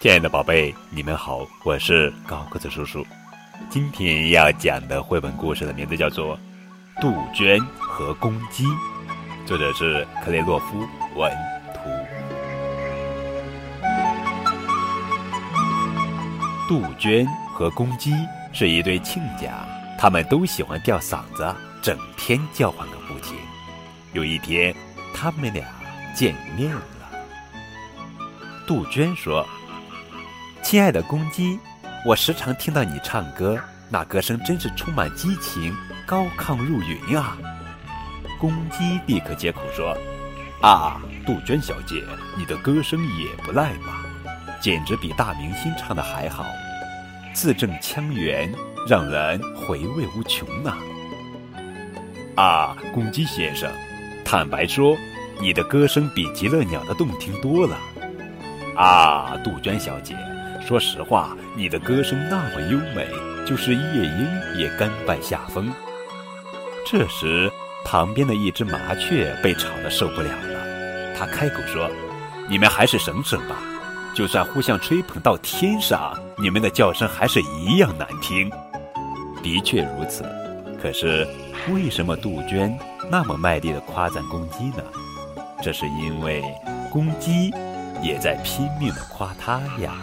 亲爱的宝贝，你们好，我是高个子叔叔。今天要讲的绘本故事的名字叫做《杜鹃和公鸡》，作者是克雷洛夫文图。杜鹃和公鸡是一对亲家，他们都喜欢吊嗓子，整天叫唤个不停。有一天，他们俩见面了。杜鹃说。亲爱的公鸡，我时常听到你唱歌，那歌声真是充满激情，高亢入云啊！公鸡立刻接口说：“啊，杜鹃小姐，你的歌声也不赖嘛，简直比大明星唱的还好，字正腔圆，让人回味无穷啊！”啊，公鸡先生，坦白说，你的歌声比极乐鸟的动听多了。啊，杜鹃小姐。说实话，你的歌声那么优美，就是夜莺也甘拜下风。这时，旁边的一只麻雀被吵得受不了了，它开口说：“你们还是省省吧，就算互相吹捧到天上，你们的叫声还是一样难听。”的确如此，可是为什么杜鹃那么卖力地夸赞公鸡呢？这是因为公鸡也在拼命的夸它呀。